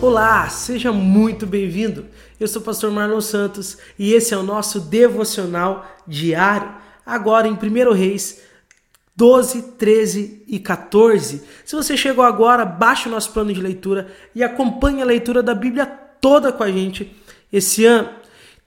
Olá, seja muito bem-vindo. Eu sou o pastor Marlon Santos e esse é o nosso devocional diário, agora em 1 Reis 12, 13 e 14. Se você chegou agora, baixe o nosso plano de leitura e acompanhe a leitura da Bíblia toda com a gente esse ano.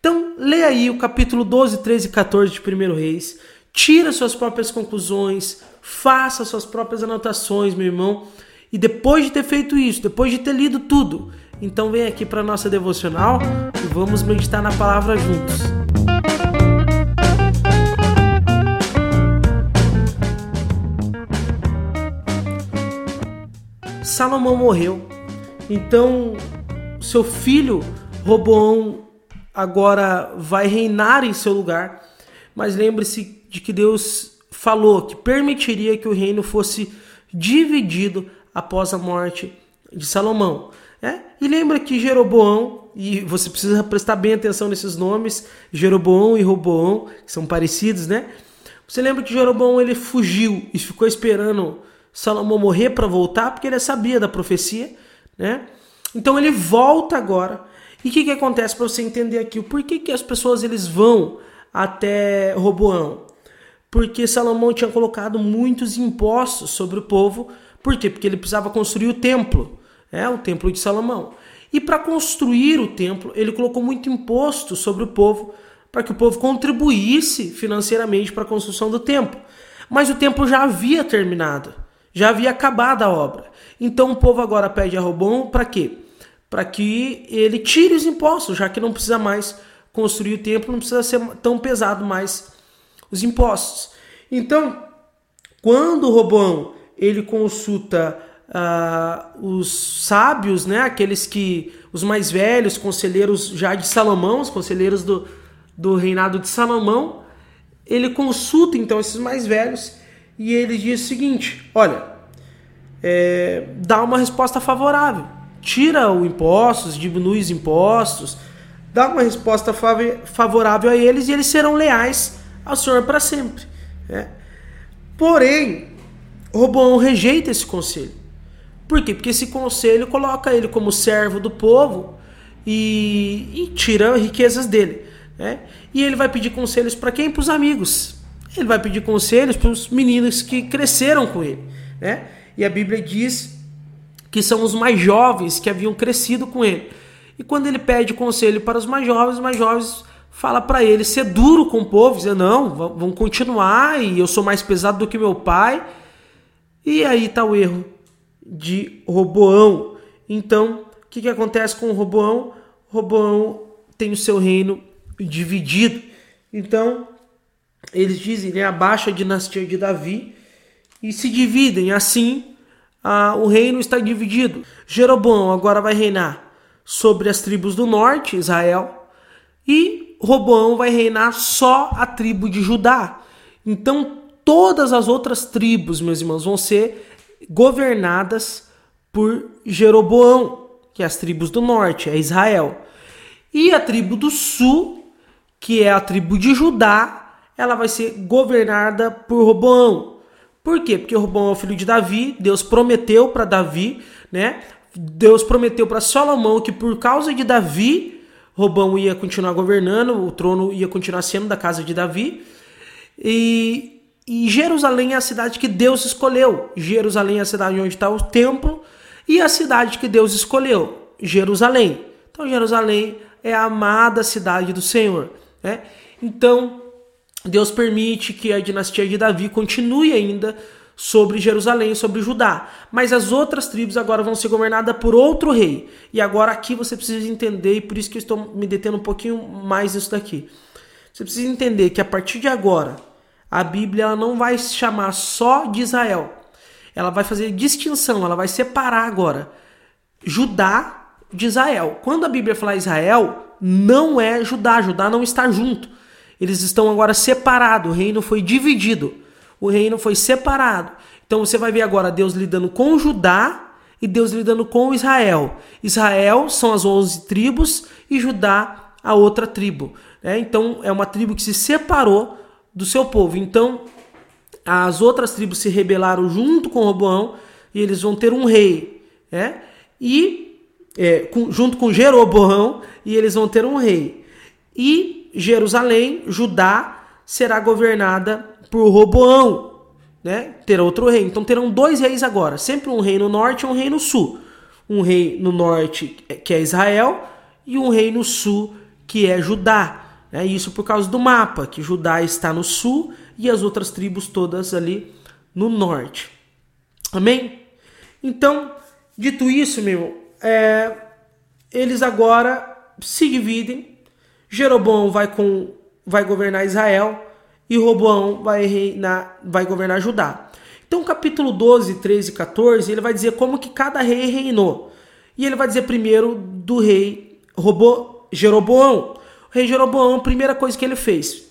Então, leia aí o capítulo 12, 13 e 14 de 1 Reis, tira suas próprias conclusões, faça suas próprias anotações, meu irmão e depois de ter feito isso, depois de ter lido tudo, então vem aqui para nossa devocional e vamos meditar na palavra juntos. Salomão morreu. Então, seu filho Roboão agora vai reinar em seu lugar. Mas lembre-se de que Deus falou que permitiria que o reino fosse dividido após a morte de Salomão. É? E lembra que Jeroboão, e você precisa prestar bem atenção nesses nomes, Jeroboão e Roboão, que são parecidos, né? Você lembra que Jeroboão ele fugiu e ficou esperando Salomão morrer para voltar, porque ele sabia da profecia, né? Então ele volta agora. E o que, que acontece para você entender aqui? O porquê que as pessoas eles vão até Roboão? Porque Salomão tinha colocado muitos impostos sobre o povo por quê? Porque ele precisava construir o templo, é, o templo de Salomão. E para construir o templo, ele colocou muito imposto sobre o povo para que o povo contribuísse financeiramente para a construção do templo. Mas o templo já havia terminado, já havia acabado a obra. Então o povo agora pede a Robão para quê? Para que ele tire os impostos, já que não precisa mais construir o templo, não precisa ser tão pesado mais os impostos. Então, quando Robão ele consulta uh, os sábios, né, aqueles que os mais velhos, conselheiros já de Salomão, os conselheiros do, do reinado de Salomão, ele consulta então esses mais velhos e ele diz o seguinte: olha, é, dá uma resposta favorável, tira o impostos, diminui os impostos, dá uma resposta favorável a eles e eles serão leais ao Senhor para sempre. Né? Porém, Roboão rejeita esse conselho. Por quê? Porque esse conselho coloca ele como servo do povo e, e tira riquezas dele. Né? E ele vai pedir conselhos para quem? Para os amigos. Ele vai pedir conselhos para os meninos que cresceram com ele. Né? E a Bíblia diz que são os mais jovens que haviam crescido com ele. E quando ele pede conselho para os mais jovens, os mais jovens fala para ele ser duro com o povo, dizer não, vamos continuar e eu sou mais pesado do que meu pai e aí está o erro de Roboão. Então, o que, que acontece com o Roboão? Roboão tem o seu reino dividido. Então, eles dizem, né, abaixa a dinastia de Davi e se dividem. Assim, a, o reino está dividido. Jeroboão agora vai reinar sobre as tribos do norte, Israel, e Roboão vai reinar só a tribo de Judá. Então, todas as outras tribos, meus irmãos, vão ser governadas por Jeroboão, que é as tribos do norte, é Israel. E a tribo do sul, que é a tribo de Judá, ela vai ser governada por Roboão. Por quê? Porque Roboão é o filho de Davi, Deus prometeu para Davi, né? Deus prometeu para Salomão que por causa de Davi, Roboão ia continuar governando, o trono ia continuar sendo da casa de Davi. E e Jerusalém é a cidade que Deus escolheu. Jerusalém é a cidade onde está o templo e a cidade que Deus escolheu, Jerusalém. Então, Jerusalém é a amada cidade do Senhor. Né? Então, Deus permite que a dinastia de Davi continue ainda sobre Jerusalém, sobre Judá. Mas as outras tribos agora vão ser governadas por outro rei. E agora aqui você precisa entender, e por isso que eu estou me detendo um pouquinho mais nisso daqui. Você precisa entender que a partir de agora, a Bíblia ela não vai se chamar só de Israel. Ela vai fazer distinção, ela vai separar agora Judá de Israel. Quando a Bíblia fala Israel, não é Judá, Judá não está junto. Eles estão agora separados, o reino foi dividido. O reino foi separado. Então você vai ver agora Deus lidando com Judá e Deus lidando com Israel. Israel são as 11 tribos e Judá a outra tribo. Né? Então é uma tribo que se separou do seu povo. Então, as outras tribos se rebelaram junto com Roboão e eles vão ter um rei, né? E é, com, junto com Jeroboão, e eles vão ter um rei. E Jerusalém, Judá, será governada por Roboão, né? Terá outro rei. Então terão dois reis agora, sempre um rei no norte e um rei no sul. Um rei no norte, que é Israel, e um rei no sul, que é Judá. Né? Isso por causa do mapa, que Judá está no sul e as outras tribos todas ali no norte. Amém? Então, dito isso, meu, é, eles agora se dividem. Jeroboão vai, com, vai governar Israel e Roboão vai, reinar, vai governar Judá. Então, capítulo 12, 13 e 14, ele vai dizer como que cada rei reinou. E ele vai dizer primeiro do rei Robo, Jeroboão. Rei Jeroboão, a primeira coisa que ele fez,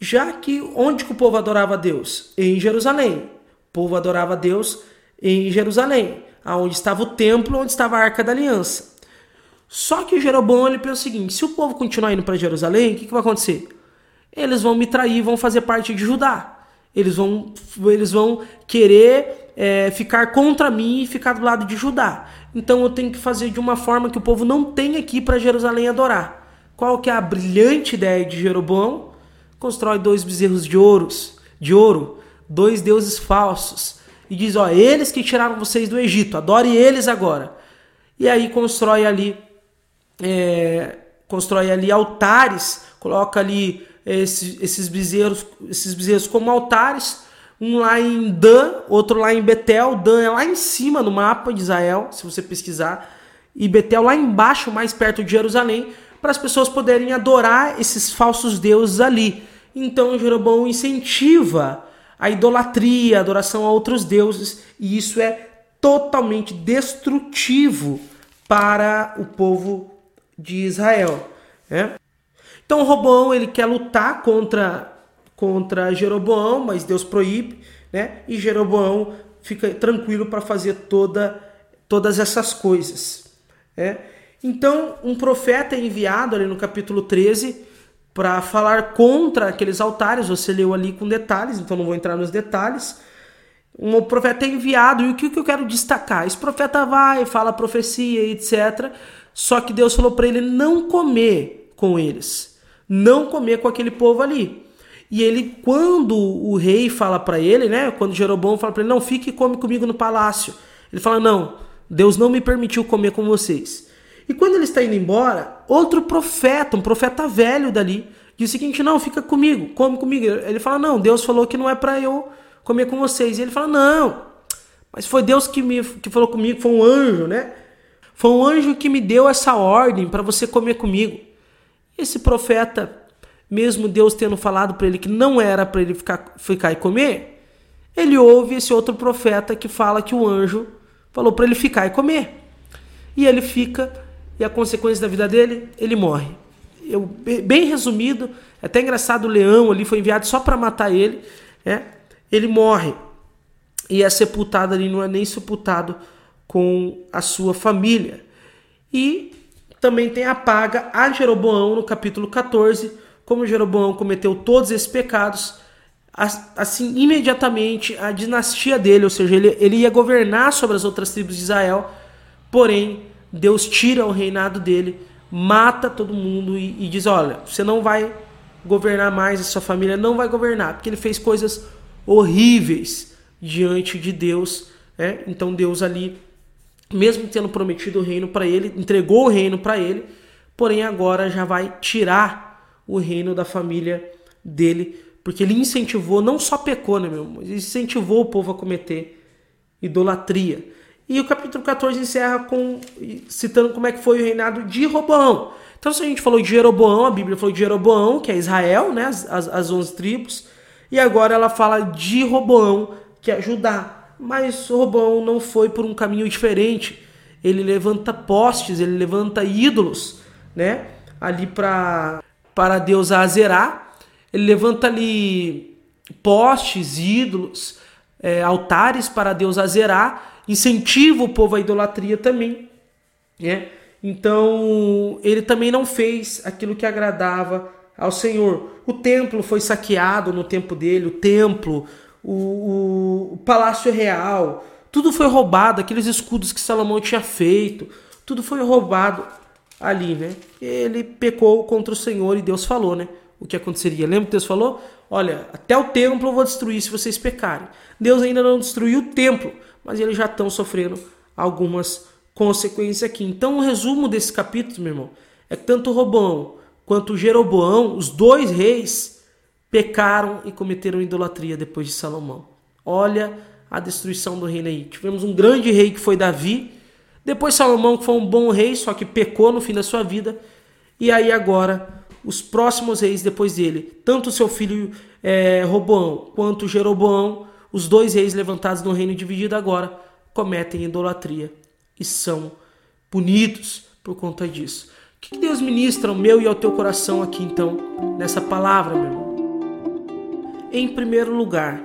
já que onde que o povo adorava a Deus? Em Jerusalém. O povo adorava a Deus em Jerusalém, aonde estava o templo, onde estava a Arca da Aliança. Só que Jeroboão ele pensa o seguinte: se o povo continuar indo para Jerusalém, o que, que vai acontecer? Eles vão me trair, vão fazer parte de Judá. Eles vão, eles vão querer é, ficar contra mim e ficar do lado de Judá. Então eu tenho que fazer de uma forma que o povo não tenha ir para Jerusalém adorar. Qual que é a brilhante ideia de Jeroboão? Constrói dois bezerros de ouros, de ouro, dois deuses falsos e diz: ó, eles que tiraram vocês do Egito, adore eles agora. E aí constrói ali, é, constrói ali altares, coloca ali esses, esses bezerros, esses bezerros como altares, um lá em Dan, outro lá em Betel. Dan é lá em cima no mapa de Israel, se você pesquisar, e Betel lá embaixo, mais perto de Jerusalém, para as pessoas poderem adorar esses falsos deuses ali. Então Jeroboão incentiva a idolatria, a adoração a outros deuses, e isso é totalmente destrutivo para o povo de Israel. Né? Então Roboão ele quer lutar contra contra Jeroboão, mas Deus proíbe, né? E Jeroboão fica tranquilo para fazer toda todas essas coisas, né? Então, um profeta é enviado ali no capítulo 13 para falar contra aqueles altares. Você leu ali com detalhes, então não vou entrar nos detalhes. Um profeta é enviado, e o que eu quero destacar? Esse profeta vai, fala profecia, etc. Só que Deus falou para ele não comer com eles não comer com aquele povo ali. E ele, quando o rei fala para ele, né? Quando Jeroboão fala para ele, não, fique e come comigo no palácio. Ele fala, não, Deus não me permitiu comer com vocês. E quando ele está indo embora, outro profeta, um profeta velho dali, diz o seguinte, não, fica comigo, come comigo. Ele fala, não, Deus falou que não é para eu comer com vocês. E ele fala, não, mas foi Deus que me que falou comigo, foi um anjo, né? Foi um anjo que me deu essa ordem para você comer comigo. Esse profeta, mesmo Deus tendo falado para ele que não era para ele ficar, ficar e comer, ele ouve esse outro profeta que fala que o anjo falou para ele ficar e comer. E ele fica, e a consequência da vida dele, ele morre. Eu, bem resumido, é até engraçado, o leão ali foi enviado só para matar ele, né? ele morre. E é sepultado ali, não é nem sepultado com a sua família. E também tem a paga a Jeroboão no capítulo 14, como Jeroboão cometeu todos esses pecados, assim, imediatamente a dinastia dele, ou seja, ele, ele ia governar sobre as outras tribos de Israel, porém, Deus tira o reinado dele, mata todo mundo e, e diz: Olha, você não vai governar mais, a sua família não vai governar, porque ele fez coisas horríveis diante de Deus. Né? Então, Deus ali mesmo tendo prometido o reino para ele, entregou o reino para ele, porém agora já vai tirar o reino da família dele, porque ele incentivou, não só pecou, né, meu, mas incentivou o povo a cometer idolatria. E o capítulo 14 encerra com citando como é que foi o reinado de Roboão. Então, se a gente falou de Jeroboão, a Bíblia falou de Jeroboão, que é Israel, né, as, as, as 11 tribos, e agora ela fala de Roboão, que é Judá. Mas Robão não foi por um caminho diferente. Ele levanta postes, ele levanta ídolos, né? Ali para para Deus Azerá. Ele levanta ali postes, ídolos, é, altares para Deus Azerá. Incentiva o povo à idolatria também, né? Então ele também não fez aquilo que agradava ao Senhor. O templo foi saqueado no tempo dele, o templo, o, o, o palácio real, tudo foi roubado, aqueles escudos que Salomão tinha feito, tudo foi roubado ali, né? Ele pecou contra o Senhor e Deus falou, né? O que aconteceria? Lembra que Deus falou? Olha, até o templo eu vou destruir se vocês pecarem. Deus ainda não destruiu o templo, mas eles já estão sofrendo algumas consequências aqui. Então, o resumo desse capítulo, meu irmão, é que tanto Robão quanto Jeroboão, os dois reis, pecaram e cometeram idolatria depois de Salomão. Olha a destruição do reino aí. Tivemos um grande rei que foi Davi, depois Salomão que foi um bom rei, só que pecou no fim da sua vida, e aí agora os próximos reis depois dele, tanto seu filho é, Roboão quanto Jeroboão, os dois reis levantados no reino dividido agora, cometem idolatria e são punidos por conta disso. O que Deus ministra ao meu e ao teu coração aqui então, nessa palavra, meu irmão? Em primeiro lugar,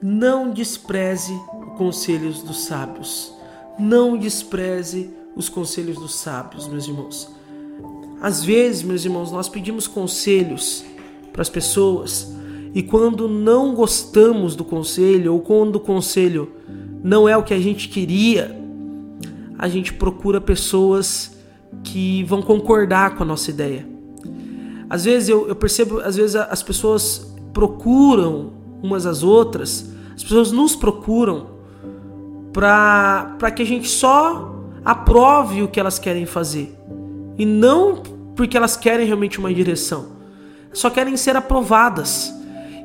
não despreze os conselhos dos sábios. Não despreze os conselhos dos sábios, meus irmãos. Às vezes, meus irmãos, nós pedimos conselhos para as pessoas e quando não gostamos do conselho ou quando o conselho não é o que a gente queria, a gente procura pessoas que vão concordar com a nossa ideia. Às vezes eu, eu percebo, às vezes as pessoas procuram umas às outras, as pessoas nos procuram para que a gente só aprove o que elas querem fazer e não porque elas querem realmente uma direção, só querem ser aprovadas.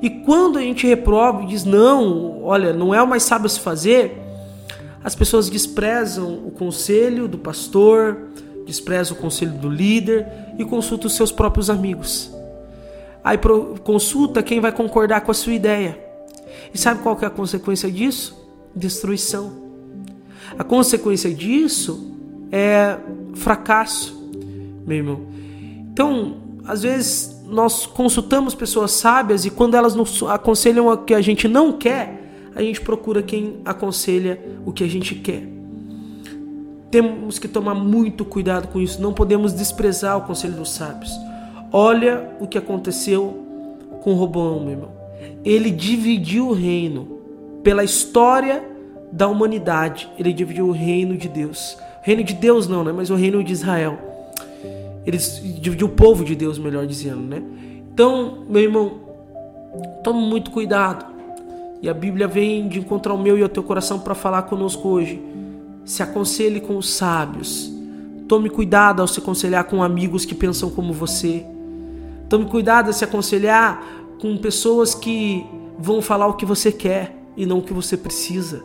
E quando a gente reprova e diz não, olha, não é o mais sábio se fazer, as pessoas desprezam o conselho do pastor, desprezam o conselho do líder e consultam os seus próprios amigos. Aí consulta quem vai concordar com a sua ideia. E sabe qual que é a consequência disso? Destruição. A consequência disso é fracasso, meu irmão. Então, às vezes nós consultamos pessoas sábias e quando elas nos aconselham o que a gente não quer, a gente procura quem aconselha o que a gente quer. Temos que tomar muito cuidado com isso, não podemos desprezar o conselho dos sábios. Olha o que aconteceu com Roboão, meu irmão. Ele dividiu o reino pela história da humanidade. Ele dividiu o reino de Deus. O reino de Deus não, né? Mas o reino de Israel. Ele dividiu o povo de Deus, melhor dizendo, né? Então, meu irmão, tome muito cuidado. E a Bíblia vem de encontrar o meu e o teu coração para falar conosco hoje. Se aconselhe com os sábios. Tome cuidado ao se aconselhar com amigos que pensam como você. Tome cuidado a se aconselhar com pessoas que vão falar o que você quer e não o que você precisa.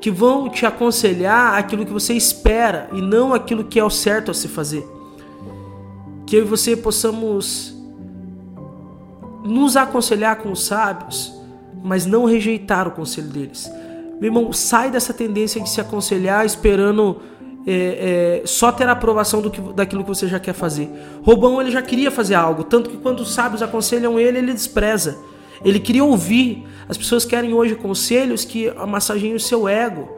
Que vão te aconselhar aquilo que você espera e não aquilo que é o certo a se fazer. Que eu e você possamos nos aconselhar com os sábios, mas não rejeitar o conselho deles. Meu irmão, sai dessa tendência de se aconselhar esperando é, é, só ter a aprovação do que, daquilo que você já quer fazer. Robão ele já queria fazer algo, tanto que quando os sábios aconselham ele, ele despreza. Ele queria ouvir. As pessoas querem hoje conselhos que amassageiem o seu ego,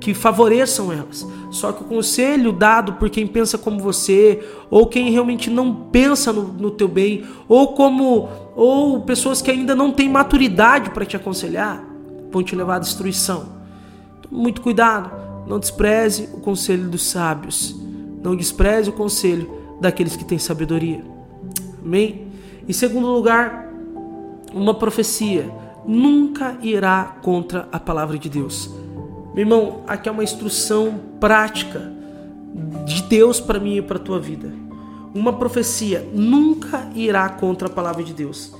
que favoreçam elas. Só que o conselho dado por quem pensa como você, ou quem realmente não pensa no, no teu bem, ou como ou pessoas que ainda não têm maturidade para te aconselhar, vão te levar à destruição. muito cuidado. Não despreze o conselho dos sábios. Não despreze o conselho daqueles que têm sabedoria. Amém? Em segundo lugar, uma profecia nunca irá contra a palavra de Deus. Meu irmão, aqui é uma instrução prática de Deus para mim e para tua vida. Uma profecia nunca irá contra a palavra de Deus.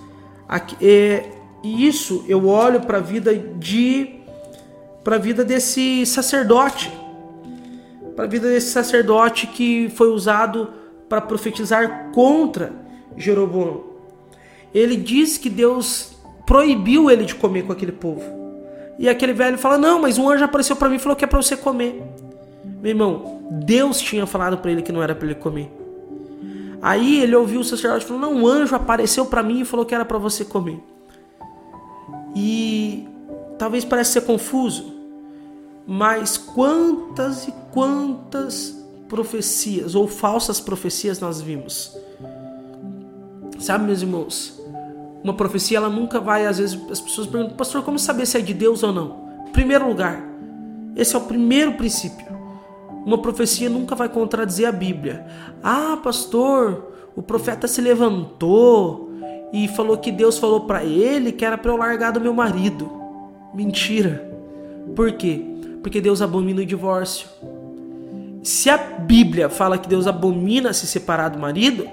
Aqui, é, e isso eu olho para a vida de para a vida desse sacerdote, para a vida desse sacerdote que foi usado para profetizar contra Jeroboão. Ele diz que Deus proibiu ele de comer com aquele povo. E aquele velho fala: Não, mas um anjo apareceu para mim e falou que é para você comer. Meu irmão, Deus tinha falado para ele que não era para ele comer. Aí ele ouviu o sacerdote falando: Não, um anjo apareceu para mim e falou que era para você comer. E talvez pareça ser confuso, mas quantas e quantas profecias ou falsas profecias nós vimos? Sabe, meus irmãos? Uma profecia ela nunca vai, às vezes as pessoas perguntam, pastor, como saber se é de Deus ou não? Primeiro lugar, esse é o primeiro princípio. Uma profecia nunca vai contradizer a Bíblia. Ah, pastor, o profeta se levantou e falou que Deus falou para ele que era para eu largar do meu marido. Mentira. Por quê? Porque Deus abomina o divórcio. Se a Bíblia fala que Deus abomina se separar do marido,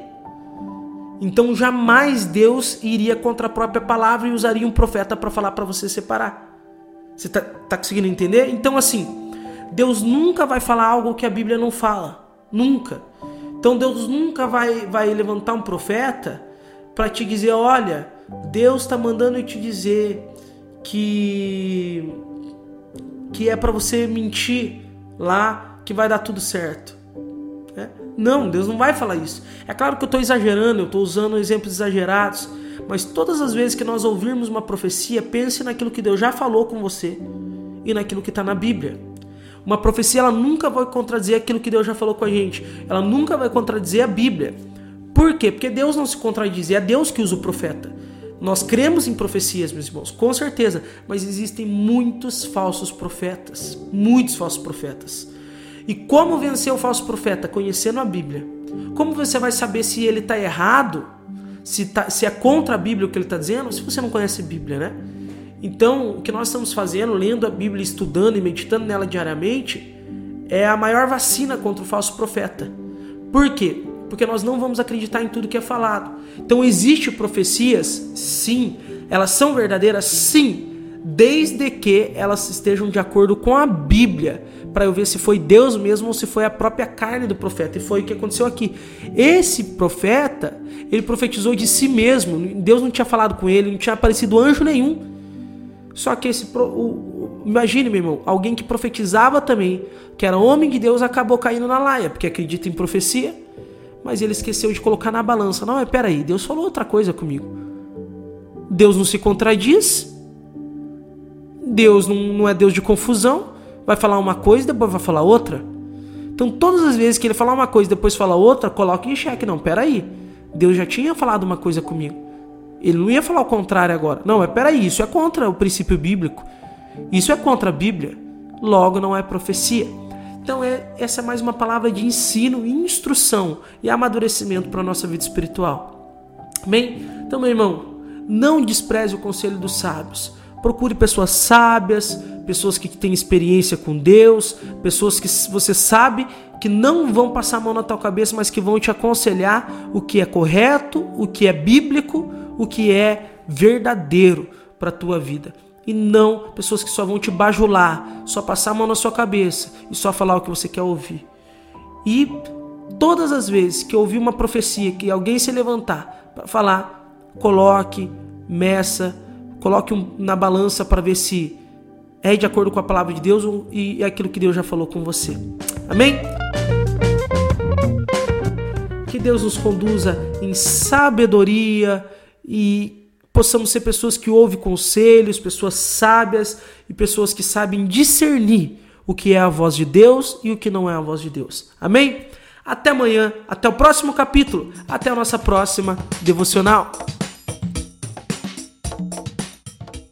então jamais Deus iria contra a própria palavra e usaria um profeta para falar para você separar. Você tá, tá conseguindo entender? Então assim, Deus nunca vai falar algo que a Bíblia não fala. Nunca. Então Deus nunca vai, vai levantar um profeta para te dizer, olha, Deus está mandando te dizer que que é para você mentir lá que vai dar tudo certo. Não, Deus não vai falar isso. É claro que eu estou exagerando, eu estou usando exemplos exagerados, mas todas as vezes que nós ouvirmos uma profecia, pense naquilo que Deus já falou com você e naquilo que está na Bíblia. Uma profecia ela nunca vai contradizer aquilo que Deus já falou com a gente. Ela nunca vai contradizer a Bíblia. Por quê? Porque Deus não se contradiz, é Deus que usa o profeta. Nós cremos em profecias, meus irmãos, com certeza, mas existem muitos falsos profetas, muitos falsos profetas. E como vencer o falso profeta? Conhecendo a Bíblia. Como você vai saber se ele está errado, se, tá, se é contra a Bíblia o que ele está dizendo, se você não conhece a Bíblia, né? Então, o que nós estamos fazendo, lendo a Bíblia, estudando e meditando nela diariamente, é a maior vacina contra o falso profeta. Por quê? Porque nós não vamos acreditar em tudo que é falado. Então, existem profecias? Sim. Elas são verdadeiras? Sim. Desde que elas estejam de acordo com a Bíblia, para eu ver se foi Deus mesmo ou se foi a própria carne do profeta. E foi o que aconteceu aqui. Esse profeta, ele profetizou de si mesmo. Deus não tinha falado com ele, não tinha aparecido anjo nenhum. Só que esse. O, imagine, meu irmão, alguém que profetizava também, que era homem de Deus, acabou caindo na laia, porque acredita em profecia, mas ele esqueceu de colocar na balança. Não, mas peraí, Deus falou outra coisa comigo. Deus não se contradiz. Deus não, não é Deus de confusão. Vai falar uma coisa depois vai falar outra. Então, todas as vezes que ele falar uma coisa depois falar outra, coloque em xeque. Não, peraí. Deus já tinha falado uma coisa comigo. Ele não ia falar o contrário agora. Não, mas peraí, isso é contra o princípio bíblico. Isso é contra a Bíblia. Logo, não é profecia. Então, é, essa é mais uma palavra de ensino, instrução e amadurecimento para a nossa vida espiritual. Amém? Então, meu irmão, não despreze o conselho dos sábios. Procure pessoas sábias, pessoas que têm experiência com Deus, pessoas que você sabe que não vão passar a mão na tua cabeça, mas que vão te aconselhar o que é correto, o que é bíblico o que é verdadeiro para a tua vida. E não pessoas que só vão te bajular, só passar a mão na sua cabeça e só falar o que você quer ouvir. E todas as vezes que ouvir uma profecia, que alguém se levantar para falar, coloque, meça, coloque um, na balança para ver se é de acordo com a palavra de Deus e é aquilo que Deus já falou com você. Amém? Que Deus nos conduza em sabedoria e possamos ser pessoas que ouvem conselhos, pessoas sábias e pessoas que sabem discernir o que é a voz de Deus e o que não é a voz de Deus. Amém? Até amanhã, até o próximo capítulo, até a nossa próxima devocional.